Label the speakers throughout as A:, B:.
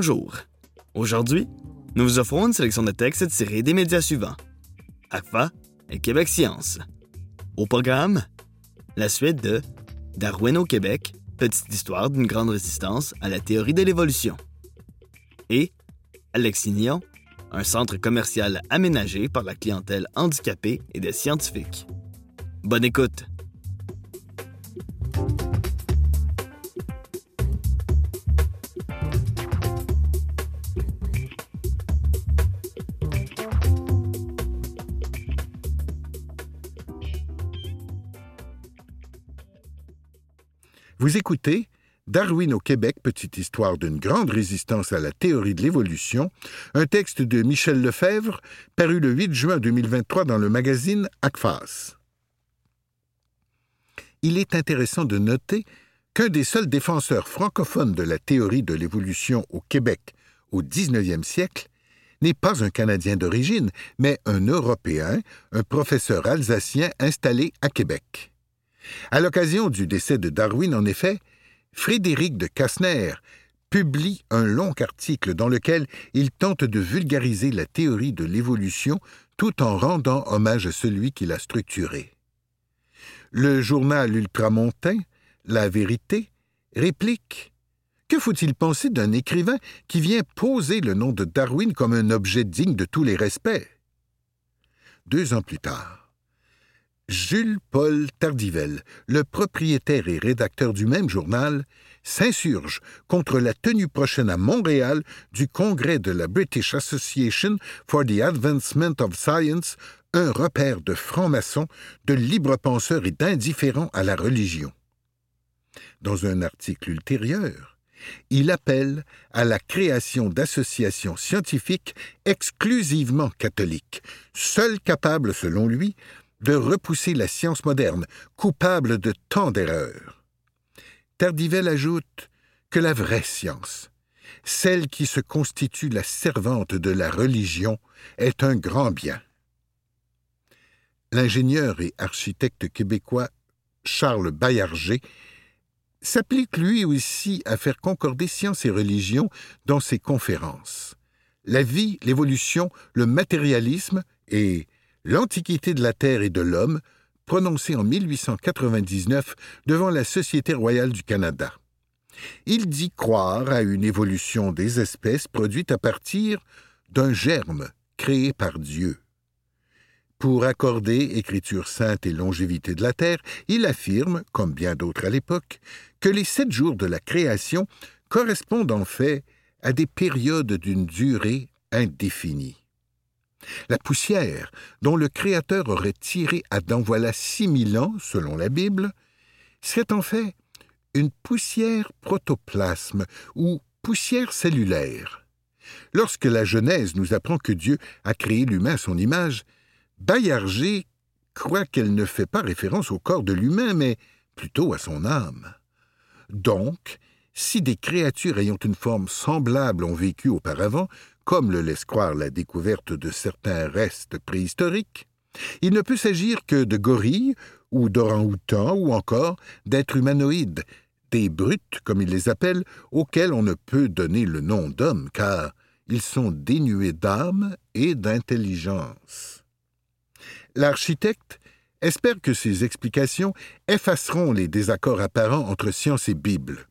A: Bonjour. Aujourd'hui, nous vous offrons une sélection de textes tirés des médias suivants. ACFA et Québec Science. Au programme, la suite de Darwin au Québec, petite histoire d'une grande résistance à la théorie de l'évolution. Et Alexignon, un centre commercial aménagé par la clientèle handicapée et des scientifiques. Bonne écoute!
B: Vous écoutez Darwin au Québec, petite histoire d'une grande résistance à la théorie de l'évolution, un texte de Michel Lefebvre, paru le 8 juin 2023 dans le magazine ACFAS. Il est intéressant de noter qu'un des seuls défenseurs francophones de la théorie de l'évolution au Québec au 19e siècle n'est pas un Canadien d'origine, mais un Européen, un professeur alsacien installé à Québec. À l'occasion du décès de Darwin, en effet, Frédéric de Kastner publie un long article dans lequel il tente de vulgariser la théorie de l'évolution tout en rendant hommage à celui qui l'a structurée. Le journal ultramontain, La Vérité, réplique Que faut-il penser d'un écrivain qui vient poser le nom de Darwin comme un objet digne de tous les respects? Deux ans plus tard, Jules-Paul Tardivelle, le propriétaire et rédacteur du même journal, s'insurge contre la tenue prochaine à Montréal du congrès de la British Association for the Advancement of Science, un repère de francs-maçons, de libres penseurs et d'indifférents à la religion. Dans un article ultérieur, il appelle à la création d'associations scientifiques exclusivement catholiques, seules capables, selon lui, de repousser la science moderne, coupable de tant d'erreurs. Tardivelle ajoute que la vraie science, celle qui se constitue la servante de la religion, est un grand bien. L'ingénieur et architecte québécois Charles Baillarger s'applique lui aussi à faire concorder science et religion dans ses conférences. La vie, l'évolution, le matérialisme et L'Antiquité de la Terre et de l'homme, prononcé en 1899 devant la Société royale du Canada. Il dit croire à une évolution des espèces produite à partir d'un germe créé par Dieu. Pour accorder écriture sainte et longévité de la Terre, il affirme, comme bien d'autres à l'époque, que les sept jours de la création correspondent en fait à des périodes d'une durée indéfinie. La poussière, dont le Créateur aurait tiré Adam voilà six mille ans, selon la Bible, serait en fait une poussière protoplasme ou poussière cellulaire. Lorsque la Genèse nous apprend que Dieu a créé l'humain à son image, Baillarger croit qu'elle ne fait pas référence au corps de l'humain, mais plutôt à son âme. Donc, si des créatures ayant une forme semblable ont vécu auparavant, comme le laisse croire la découverte de certains restes préhistoriques, il ne peut s'agir que de gorilles ou d'orang-outans ou encore d'êtres humanoïdes, des brutes, comme ils les appellent, auxquels on ne peut donner le nom d'hommes, car ils sont dénués d'âme et d'intelligence. L'architecte espère que ces explications effaceront les désaccords apparents entre science et Bible.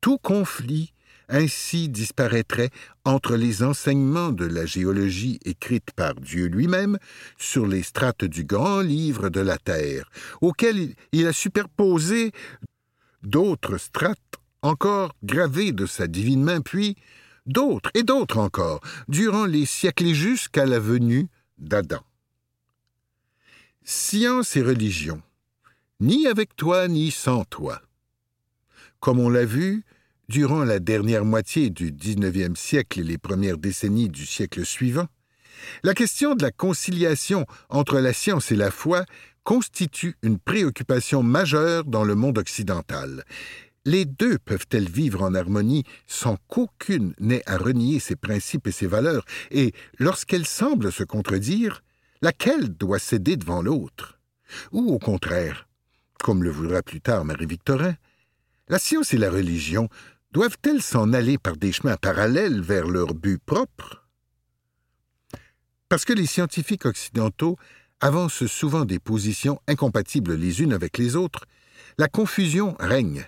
B: Tout conflit ainsi disparaîtrait entre les enseignements de la géologie écrite par Dieu lui-même sur les strates du grand livre de la Terre, auquel il a superposé d'autres strates encore gravées de sa divine main, puis d'autres et d'autres encore, durant les siècles jusqu'à la venue d'Adam. Science et religion, ni avec toi ni sans toi. Comme on l'a vu, Durant la dernière moitié du XIXe siècle et les premières décennies du siècle suivant, la question de la conciliation entre la science et la foi constitue une préoccupation majeure dans le monde occidental. Les deux peuvent-elles vivre en harmonie sans qu'aucune n'ait à renier ses principes et ses valeurs, et lorsqu'elles semblent se contredire, laquelle doit céder devant l'autre? Ou au contraire, comme le voudra plus tard Marie-Victorin, la science et la religion doivent-elles s'en aller par des chemins parallèles vers leur but propre? Parce que les scientifiques occidentaux avancent souvent des positions incompatibles les unes avec les autres, la confusion règne.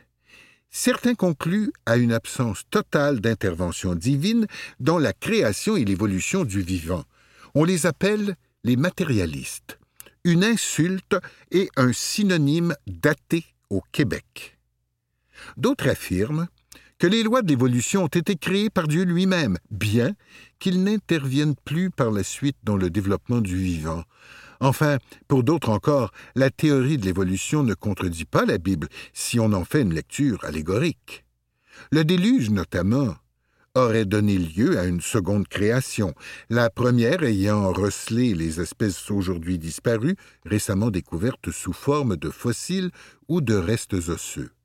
B: Certains concluent à une absence totale d'intervention divine dans la création et l'évolution du vivant. On les appelle les matérialistes, une insulte et un synonyme daté au Québec. D'autres affirment que les lois de l'évolution ont été créées par Dieu lui-même, bien qu'ils n'interviennent plus par la suite dans le développement du vivant. Enfin, pour d'autres encore, la théorie de l'évolution ne contredit pas la Bible si on en fait une lecture allégorique. Le déluge, notamment, aurait donné lieu à une seconde création, la première ayant recelé les espèces aujourd'hui disparues, récemment découvertes sous forme de fossiles ou de restes osseux.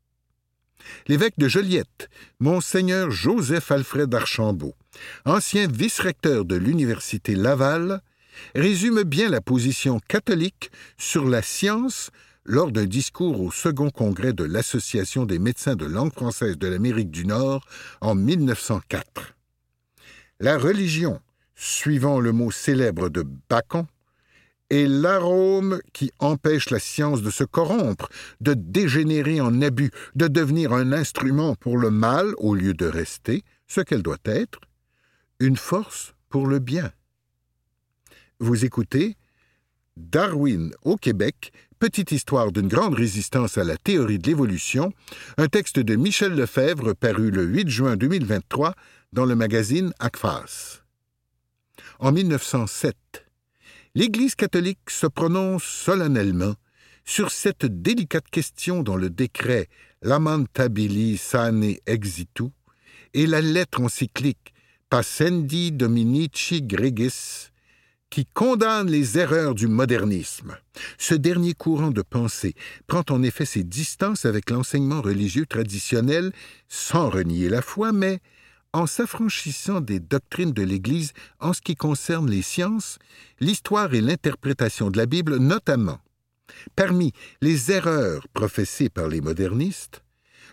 B: L'évêque de Joliette, monseigneur Joseph Alfred Archambault, ancien vice-recteur de l'université Laval, résume bien la position catholique sur la science lors d'un discours au second congrès de l'Association des médecins de langue française de l'Amérique du Nord en 1904. La religion, suivant le mot célèbre de Bacon, est l'arôme qui empêche la science de se corrompre, de dégénérer en abus, de devenir un instrument pour le mal au lieu de rester, ce qu'elle doit être, une force pour le bien. Vous écoutez Darwin au Québec, petite histoire d'une grande résistance à la théorie de l'évolution, un texte de Michel Lefebvre paru le 8 juin 2023 dans le magazine ACFAS. En 1907, l'Église catholique se prononce solennellement sur cette délicate question dans le décret Lamentabili Sane Exitu et la lettre encyclique Passendi Dominici Gregis qui condamne les erreurs du modernisme. Ce dernier courant de pensée prend en effet ses distances avec l'enseignement religieux traditionnel sans renier la foi, mais en s'affranchissant des doctrines de l'Église en ce qui concerne les sciences, l'histoire et l'interprétation de la Bible notamment. Parmi les erreurs professées par les modernistes,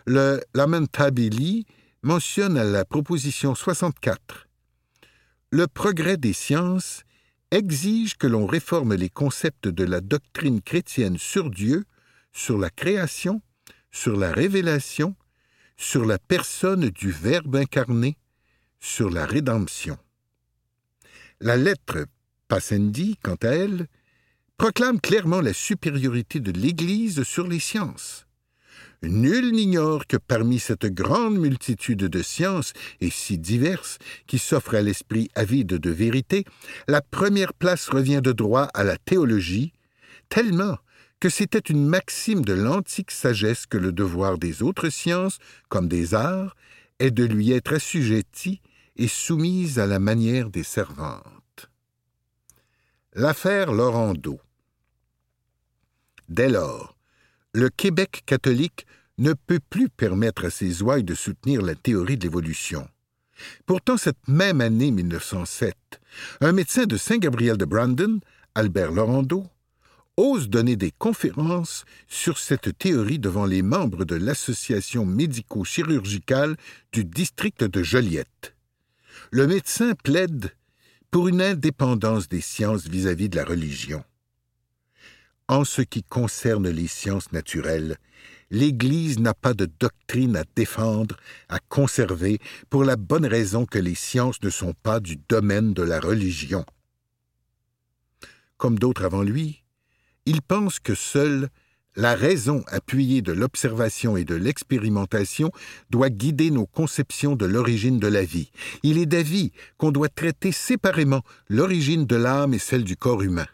B: le Lamentabili mentionne à la proposition 64 Le progrès des sciences exige que l'on réforme les concepts de la doctrine chrétienne sur Dieu, sur la création, sur la révélation, sur la personne du Verbe incarné, sur la rédemption. La lettre Passendi, quant à elle, proclame clairement la supériorité de l'Église sur les sciences. Nul n'ignore que parmi cette grande multitude de sciences, et si diverses, qui s'offrent à l'esprit avide de vérité, la première place revient de droit à la théologie, tellement que c'était une maxime de l'antique sagesse que le devoir des autres sciences, comme des arts, est de lui être assujetti et soumise à la manière des servantes. L'affaire Laurent-d'Eau. Dès lors, le Québec catholique ne peut plus permettre à ses ouailles de soutenir la théorie de l'évolution. Pourtant, cette même année 1907, un médecin de Saint-Gabriel de Brandon, Albert Laurando, ose donner des conférences sur cette théorie devant les membres de l'Association médico-chirurgicale du district de Joliette. Le médecin plaide pour une indépendance des sciences vis-à-vis -vis de la religion. En ce qui concerne les sciences naturelles, l'Église n'a pas de doctrine à défendre, à conserver, pour la bonne raison que les sciences ne sont pas du domaine de la religion. Comme d'autres avant lui, il pense que seule la raison appuyée de l'observation et de l'expérimentation doit guider nos conceptions de l'origine de la vie. Il est d'avis qu'on doit traiter séparément l'origine de l'âme et celle du corps humain.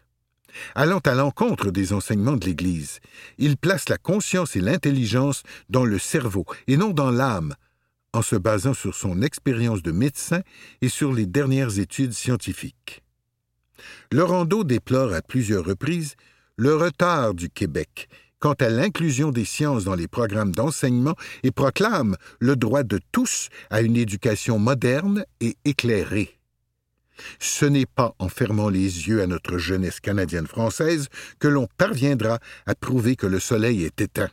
B: Allant à l'encontre des enseignements de l'Église, il place la conscience et l'intelligence dans le cerveau et non dans l'âme, en se basant sur son expérience de médecin et sur les dernières études scientifiques. Laurando déplore à plusieurs reprises le retard du Québec quant à l'inclusion des sciences dans les programmes d'enseignement et proclame le droit de tous à une éducation moderne et éclairée. Ce n'est pas en fermant les yeux à notre jeunesse canadienne-française que l'on parviendra à prouver que le soleil est éteint.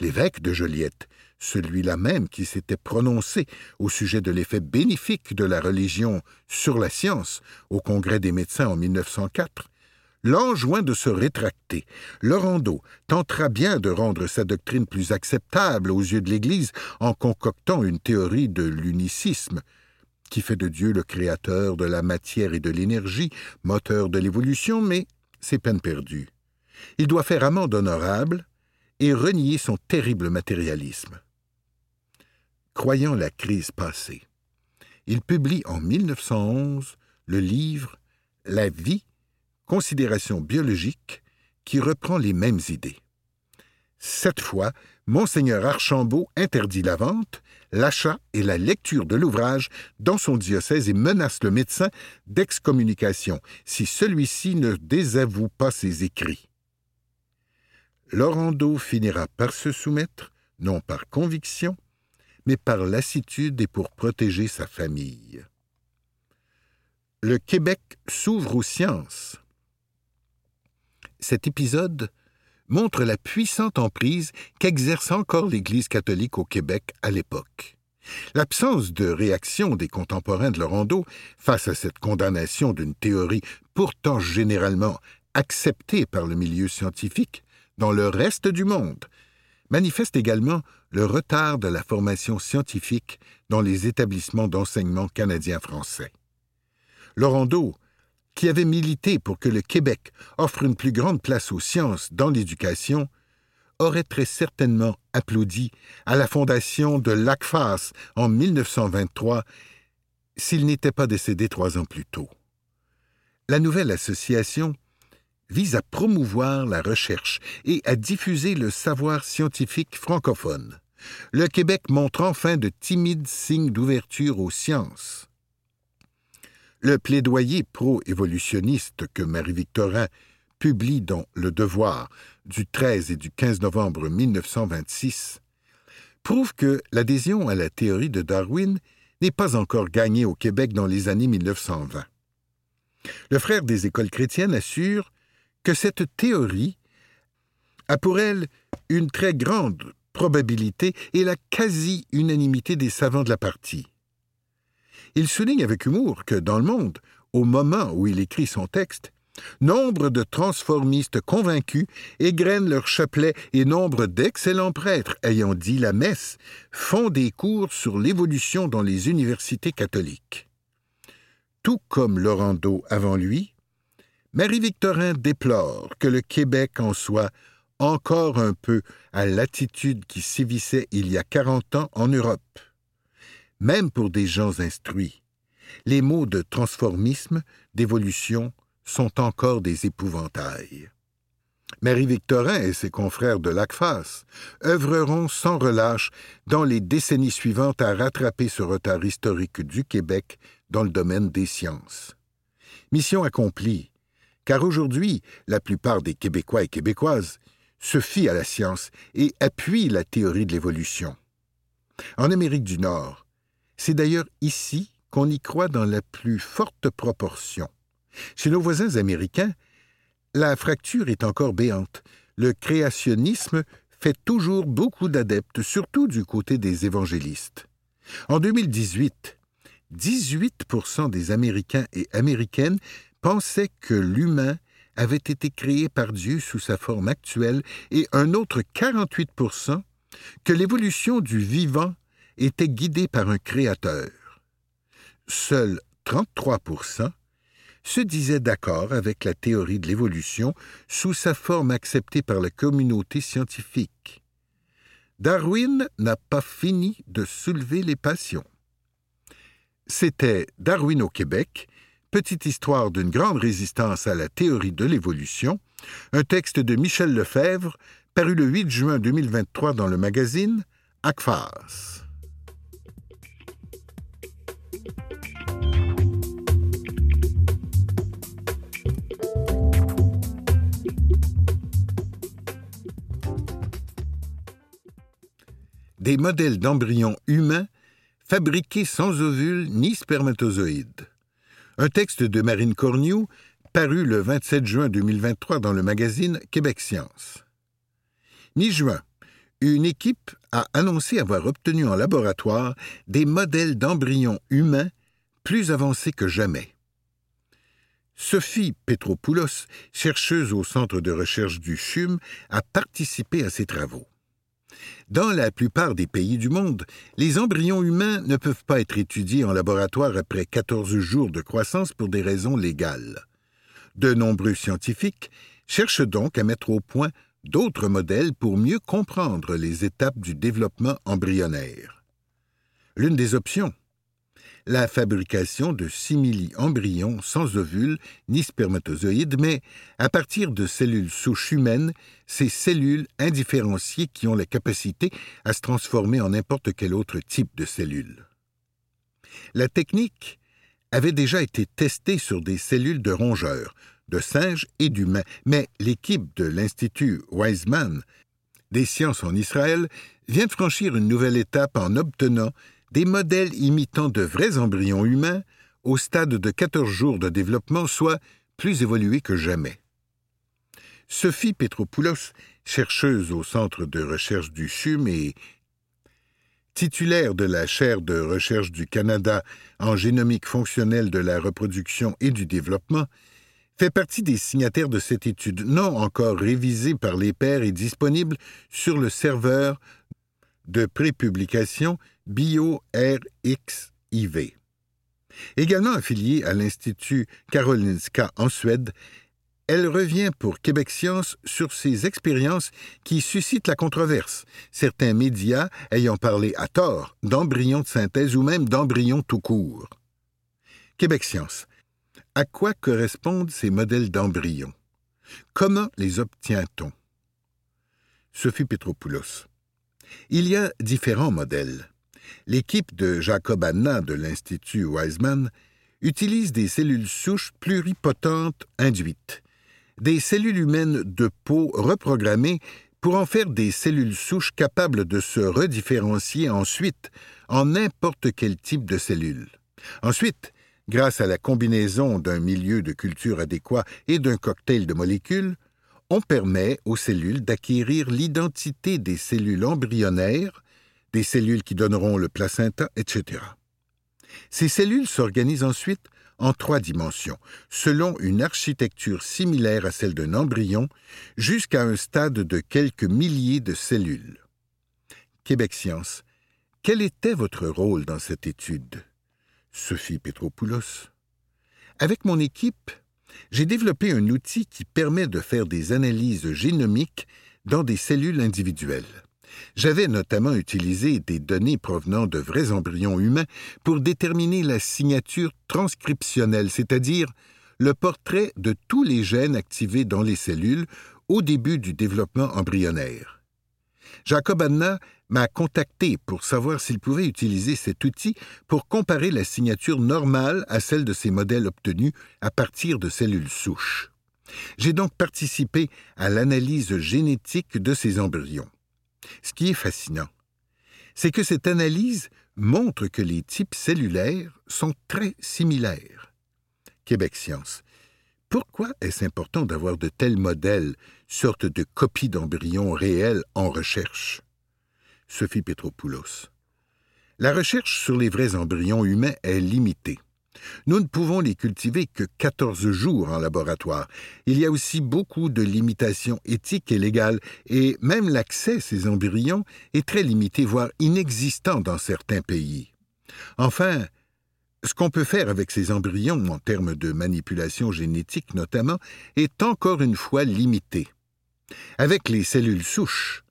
B: L'évêque de Joliette celui-là même qui s'était prononcé au sujet de l'effet bénéfique de la religion sur la science au Congrès des médecins en 1904, l'enjoint de se rétracter. Lorando tentera bien de rendre sa doctrine plus acceptable aux yeux de l'Église en concoctant une théorie de l'unicisme, qui fait de Dieu le créateur de la matière et de l'énergie, moteur de l'évolution, mais c'est peine perdue. Il doit faire amende honorable et renier son terrible matérialisme croyant la crise passée. Il publie en 1911 le livre La vie, considération biologique, qui reprend les mêmes idées. Cette fois, Monseigneur Archambault interdit la vente, l'achat et la lecture de l'ouvrage dans son diocèse et menace le médecin d'excommunication si celui-ci ne désavoue pas ses écrits. Laurando finira par se soumettre, non par conviction, mais par lassitude et pour protéger sa famille. Le Québec s'ouvre aux sciences. Cet épisode montre la puissante emprise qu'exerce encore l'Église catholique au Québec à l'époque. L'absence de réaction des contemporains de Lorando face à cette condamnation d'une théorie pourtant généralement acceptée par le milieu scientifique dans le reste du monde manifeste également le retard de la formation scientifique dans les établissements d'enseignement canadiens-français. Laurando, qui avait milité pour que le Québec offre une plus grande place aux sciences dans l'éducation, aurait très certainement applaudi à la fondation de l'ACFAS en 1923 s'il n'était pas décédé trois ans plus tôt. La nouvelle association vise à promouvoir la recherche et à diffuser le savoir scientifique francophone. Le Québec montre enfin de timides signes d'ouverture aux sciences. Le plaidoyer pro-évolutionniste que Marie-Victorin publie dans Le Devoir du 13 et du 15 novembre 1926 prouve que l'adhésion à la théorie de Darwin n'est pas encore gagnée au Québec dans les années 1920. Le frère des écoles chrétiennes assure que cette théorie a pour elle une très grande probabilité et la quasi-unanimité des savants de la partie. Il souligne avec humour que dans le monde, au moment où il écrit son texte, nombre de transformistes convaincus égrènent leur chapelet et nombre d'excellents prêtres ayant dit la messe font des cours sur l'évolution dans les universités catholiques. Tout comme Laurando avant lui, Marie-Victorin déplore que le Québec en soit encore un peu à l'attitude qui sévissait il y a quarante ans en Europe. Même pour des gens instruits, les mots de transformisme, d'évolution, sont encore des épouvantails. Marie-Victorin et ses confrères de l'ACFAS œuvreront sans relâche dans les décennies suivantes à rattraper ce retard historique du Québec dans le domaine des sciences. Mission accomplie, car aujourd'hui, la plupart des Québécois et Québécoises se fient à la science et appuient la théorie de l'évolution. En Amérique du Nord, c'est d'ailleurs ici qu'on y croit dans la plus forte proportion. Chez nos voisins américains, la fracture est encore béante. Le créationnisme fait toujours beaucoup d'adeptes, surtout du côté des évangélistes. En 2018, 18% des Américains et Américaines pensait que l'humain avait été créé par Dieu sous sa forme actuelle et un autre 48% que l'évolution du vivant était guidée par un créateur. Seuls 33% se disaient d'accord avec la théorie de l'évolution sous sa forme acceptée par la communauté scientifique. Darwin n'a pas fini de soulever les passions. C'était Darwin au Québec, Petite histoire d'une grande résistance à la théorie de l'évolution, un texte de Michel Lefebvre, paru le 8 juin 2023 dans le magazine ACFAS. Des modèles d'embryons humains fabriqués sans ovules ni spermatozoïdes. Un texte de Marine Cornioux, paru le 27 juin 2023 dans le magazine Québec Science. Mi-juin, une équipe a annoncé avoir obtenu en laboratoire des modèles d'embryons humains plus avancés que jamais. Sophie Petropoulos, chercheuse au centre de recherche du CHUM, a participé à ces travaux. Dans la plupart des pays du monde, les embryons humains ne peuvent pas être étudiés en laboratoire après 14 jours de croissance pour des raisons légales. De nombreux scientifiques cherchent donc à mettre au point d'autres modèles pour mieux comprendre les étapes du développement embryonnaire. L'une des options la fabrication de simili-embryons sans ovules ni spermatozoïdes, mais à partir de cellules souches humaines, ces cellules indifférenciées qui ont la capacité à se transformer en n'importe quel autre type de cellules. La technique avait déjà été testée sur des cellules de rongeurs, de singes et d'humains, mais l'équipe de l'Institut Weizmann des sciences en Israël vient de franchir une nouvelle étape en obtenant des modèles imitant de vrais embryons humains au stade de 14 jours de développement, soit plus évolués que jamais. Sophie Petropoulos, chercheuse au Centre de recherche du CHUM et titulaire de la chaire de recherche du Canada en génomique fonctionnelle de la reproduction et du développement, fait partie des signataires de cette étude, non encore révisée par les pairs et disponible sur le serveur de prépublication BioRxiv. Également affiliée à l'Institut Karolinska en Suède, elle revient pour Québec Science sur ses expériences qui suscitent la controverse, certains médias ayant parlé à tort d'embryons de synthèse ou même d'embryons tout court. Québec Science. À quoi correspondent ces modèles d'embryons? Comment les obtient-on? Sophie Petropoulos. Il y a différents modèles. L'équipe de Jacob Anna de l'Institut Weizmann utilise des cellules souches pluripotentes induites, des cellules humaines de peau reprogrammées pour en faire des cellules souches capables de se redifférencier ensuite en n'importe quel type de cellule. Ensuite, grâce à la combinaison d'un milieu de culture adéquat et d'un cocktail de molécules, on permet aux cellules d'acquérir l'identité des cellules embryonnaires, des cellules qui donneront le placenta, etc. Ces cellules s'organisent ensuite en trois dimensions, selon une architecture similaire à celle d'un embryon, jusqu'à un stade de quelques milliers de cellules. Québec Science, quel était votre rôle dans cette étude? Sophie Petropoulos. Avec mon équipe, j'ai développé un outil qui permet de faire des analyses génomiques dans des cellules individuelles. J'avais notamment utilisé des données provenant de vrais embryons humains pour déterminer la signature transcriptionnelle, c'est-à-dire le portrait de tous les gènes activés dans les cellules au début du développement embryonnaire. Jacob Anna m'a contacté pour savoir s'il pouvait utiliser cet outil pour comparer la signature normale à celle de ses modèles obtenus à partir de cellules souches. J'ai donc participé à l'analyse génétique de ces embryons. Ce qui est fascinant, c'est que cette analyse montre que les types cellulaires sont très similaires. Québec Science. Pourquoi est-ce important d'avoir de tels modèles, sorte de copies d'embryons réels en recherche? Sophie Petropoulos. La recherche sur les vrais embryons humains est limitée. Nous ne pouvons les cultiver que 14 jours en laboratoire. Il y a aussi beaucoup de limitations éthiques et légales, et même l'accès à ces embryons est très limité, voire inexistant dans certains pays. Enfin, ce qu'on peut faire avec ces embryons, en termes de manipulation génétique notamment, est encore une fois limité. Avec les cellules souches,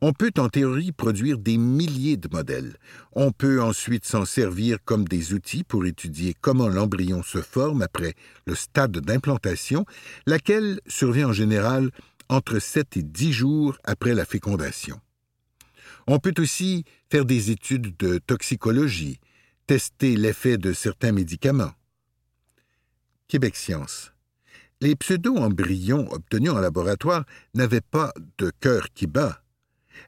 B: on peut en théorie produire des milliers de modèles. On peut ensuite s'en servir comme des outils pour étudier comment l'embryon se forme après le stade d'implantation, laquelle survient en général entre 7 et 10 jours après la fécondation. On peut aussi faire des études de toxicologie, tester l'effet de certains médicaments. Québec Science. Les pseudo-embryons obtenus en laboratoire n'avaient pas de cœur qui bat.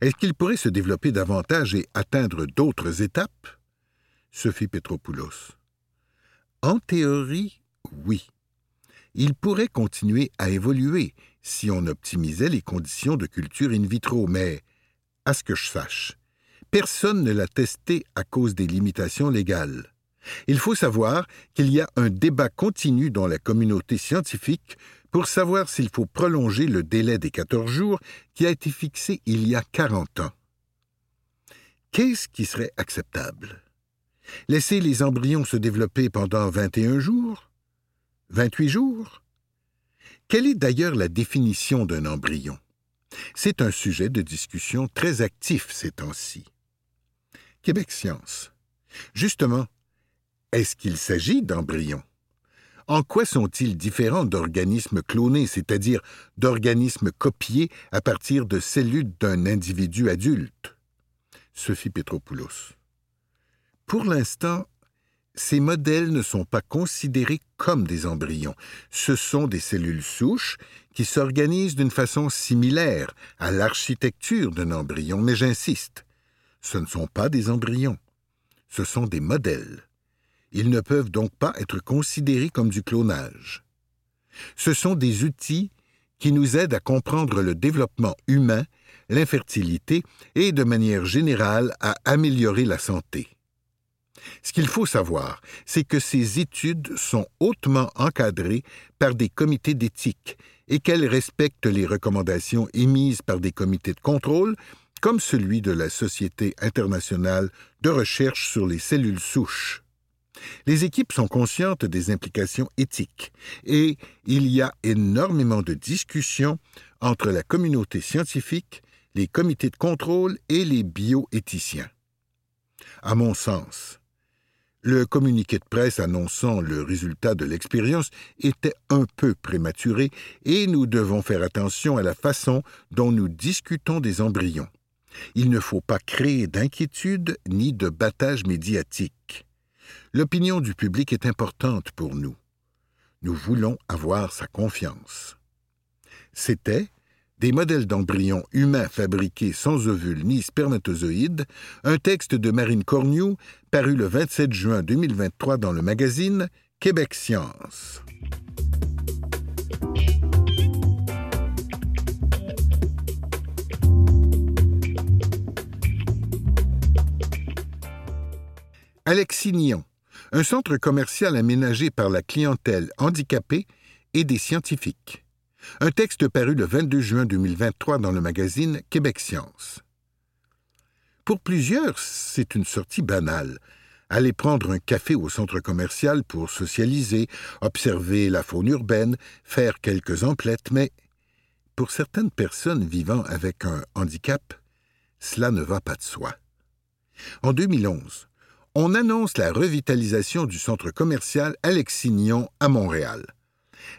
B: Est-ce qu'il pourrait se développer davantage et atteindre d'autres étapes? Sophie Petropoulos. En théorie, oui. Il pourrait continuer à évoluer si on optimisait les conditions de culture in vitro, mais, à ce que je sache, personne ne l'a testé à cause des limitations légales. Il faut savoir qu'il y a un débat continu dans la communauté scientifique pour savoir s'il faut prolonger le délai des 14 jours qui a été fixé il y a 40 ans. Qu'est-ce qui serait acceptable? Laisser les embryons se développer pendant 21 jours? 28 jours? Quelle est d'ailleurs la définition d'un embryon? C'est un sujet de discussion très actif ces temps-ci. Québec Science. Justement, est-ce qu'il s'agit d'embryons? En quoi sont-ils différents d'organismes clonés, c'est-à-dire d'organismes copiés à partir de cellules d'un individu adulte? Sophie Petropoulos. Pour l'instant, ces modèles ne sont pas considérés comme des embryons. Ce sont des cellules souches qui s'organisent d'une façon similaire à l'architecture d'un embryon, mais j'insiste, ce ne sont pas des embryons, ce sont des modèles. Ils ne peuvent donc pas être considérés comme du clonage. Ce sont des outils qui nous aident à comprendre le développement humain, l'infertilité et, de manière générale, à améliorer la santé. Ce qu'il faut savoir, c'est que ces études sont hautement encadrées par des comités d'éthique et qu'elles respectent les recommandations émises par des comités de contrôle, comme celui de la Société internationale de recherche sur les cellules souches. Les équipes sont conscientes des implications éthiques et il y a énormément de discussions entre la communauté scientifique, les comités de contrôle et les bioéthiciens. À mon sens, le communiqué de presse annonçant le résultat de l'expérience était un peu prématuré et nous devons faire attention à la façon dont nous discutons des embryons. Il ne faut pas créer d'inquiétude ni de battage médiatique. L'opinion du public est importante pour nous. Nous voulons avoir sa confiance. C'était des modèles d'embryons humains fabriqués sans ovules ni spermatozoïdes, un texte de Marine Cornu paru le 27 juin 2023 dans le magazine Québec Science. Alexignon, un centre commercial aménagé par la clientèle handicapée et des scientifiques. Un texte paru le 22 juin 2023 dans le magazine Québec Science. Pour plusieurs, c'est une sortie banale. Aller prendre un café au centre commercial pour socialiser, observer la faune urbaine, faire quelques emplettes, mais pour certaines personnes vivant avec un handicap, cela ne va pas de soi. En 2011, on annonce la revitalisation du centre commercial Alexignon à Montréal.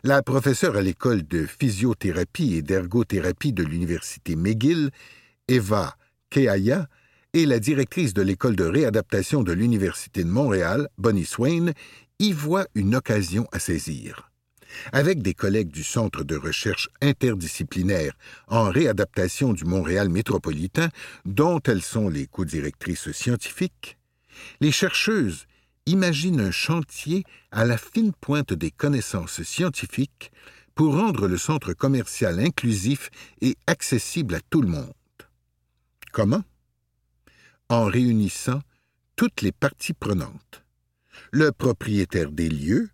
B: La professeure à l'école de physiothérapie et d'ergothérapie de l'Université McGill, Eva Keaya, et la directrice de l'école de réadaptation de l'Université de Montréal, Bonnie Swain, y voient une occasion à saisir. Avec des collègues du Centre de recherche interdisciplinaire en réadaptation du Montréal métropolitain, dont elles sont les co-directrices scientifiques, les chercheuses imaginent un chantier à la fine pointe des connaissances scientifiques pour rendre le centre commercial inclusif et accessible à tout le monde. Comment? En réunissant toutes les parties prenantes. Le propriétaire des lieux,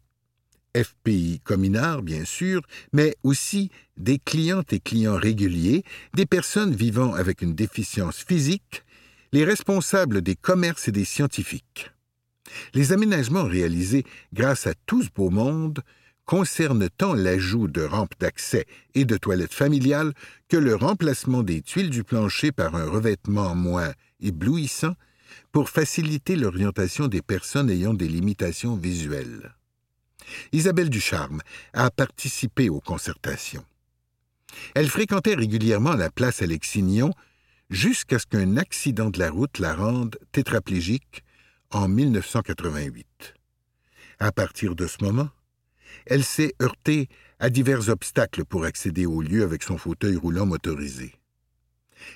B: FPI Cominard, bien sûr, mais aussi des clientes et clients réguliers, des personnes vivant avec une déficience physique, les responsables des commerces et des scientifiques. Les aménagements réalisés grâce à tout ce beau monde concernent tant l'ajout de rampes d'accès et de toilettes familiales que le remplacement des tuiles du plancher par un revêtement moins éblouissant pour faciliter l'orientation des personnes ayant des limitations visuelles. Isabelle Ducharme a participé aux concertations. Elle fréquentait régulièrement la place Alexignon jusqu'à ce qu'un accident de la route la rende tétraplégique en 1988. À partir de ce moment, elle s'est heurtée à divers obstacles pour accéder au lieu avec son fauteuil roulant motorisé.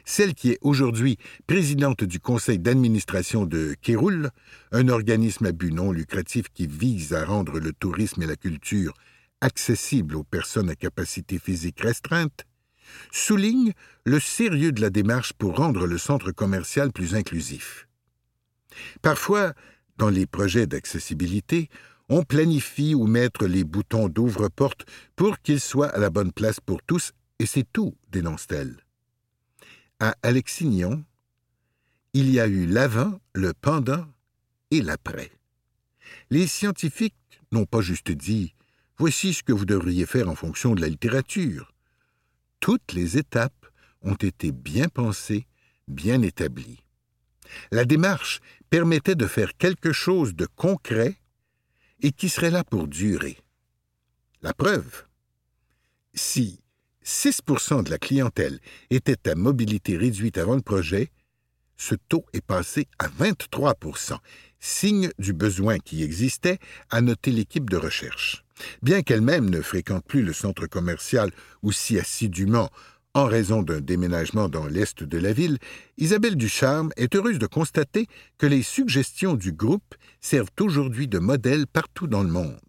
B: Celle qui est aujourd'hui présidente du conseil d'administration de Kéroul, un organisme à but non lucratif qui vise à rendre le tourisme et la culture accessibles aux personnes à capacité physique restreinte, souligne le sérieux de la démarche pour rendre le centre commercial plus inclusif. Parfois, dans les projets d'accessibilité, on planifie ou mettre les boutons d'ouvre-porte pour qu'ils soient à la bonne place pour tous, et c'est tout, dénonce-t-elle. À Alexignon, il y a eu l'avant, le pendant et l'après. Les scientifiques n'ont pas juste dit Voici ce que vous devriez faire en fonction de la littérature. Toutes les étapes ont été bien pensées, bien établies. La démarche permettait de faire quelque chose de concret et qui serait là pour durer. La preuve Si 6% de la clientèle était à mobilité réduite avant le projet, ce taux est passé à 23% signe du besoin qui existait, a noté l'équipe de recherche. Bien qu'elle-même ne fréquente plus le centre commercial aussi assidûment en raison d'un déménagement dans l'est de la ville, Isabelle Ducharme est heureuse de constater que les suggestions du groupe servent aujourd'hui de modèle partout dans le monde.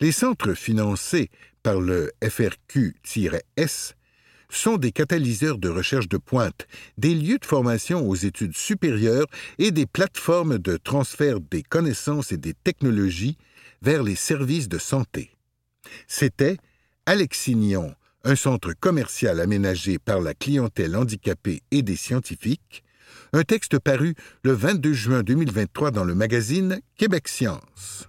B: Les centres financés par le FRQ-S sont des catalyseurs de recherche de pointe, des lieux de formation aux études supérieures et des plateformes de transfert des connaissances et des technologies vers les services de santé. C'était Alexignon, un centre commercial aménagé par la clientèle handicapée et des scientifiques, un texte paru le 22 juin 2023 dans le magazine Québec Science.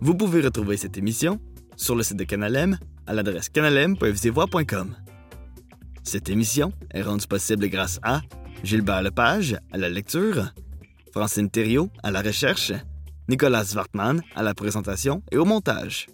A: Vous pouvez retrouver cette émission sur le site de Canalem à l'adresse canalem.fcvoix.com. Cette émission est rendue possible grâce à Gilbert Lepage à la lecture, Francine Thériault à la recherche, Nicolas Wartman à la présentation et au montage.